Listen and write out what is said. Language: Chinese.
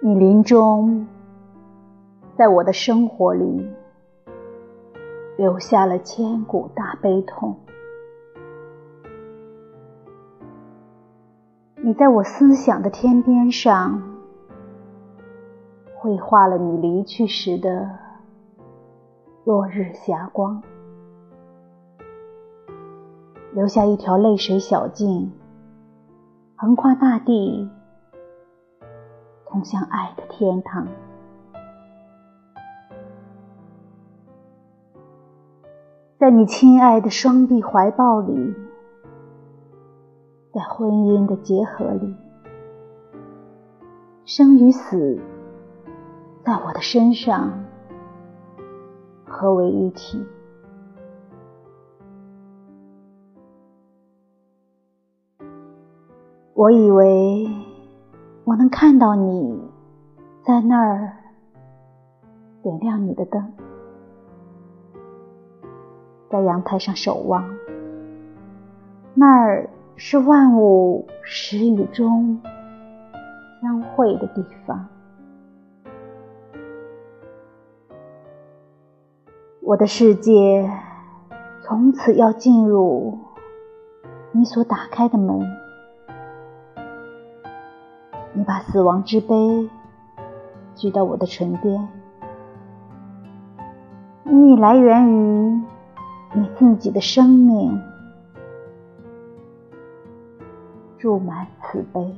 你临终，在我的生活里留下了千古大悲痛。你在我思想的天边上，绘画了你离去时的落日霞光，留下一条泪水小径。横跨大地，通向爱的天堂。在你亲爱的双臂怀抱里，在婚姻的结合里，生与死，在我的身上合为一体。我以为我能看到你在那儿点亮你的灯，在阳台上守望。那儿是万物始与终相会的地方。我的世界从此要进入你所打开的门。你把死亡之杯举到我的唇边，你来源于你自己的生命，注满慈悲。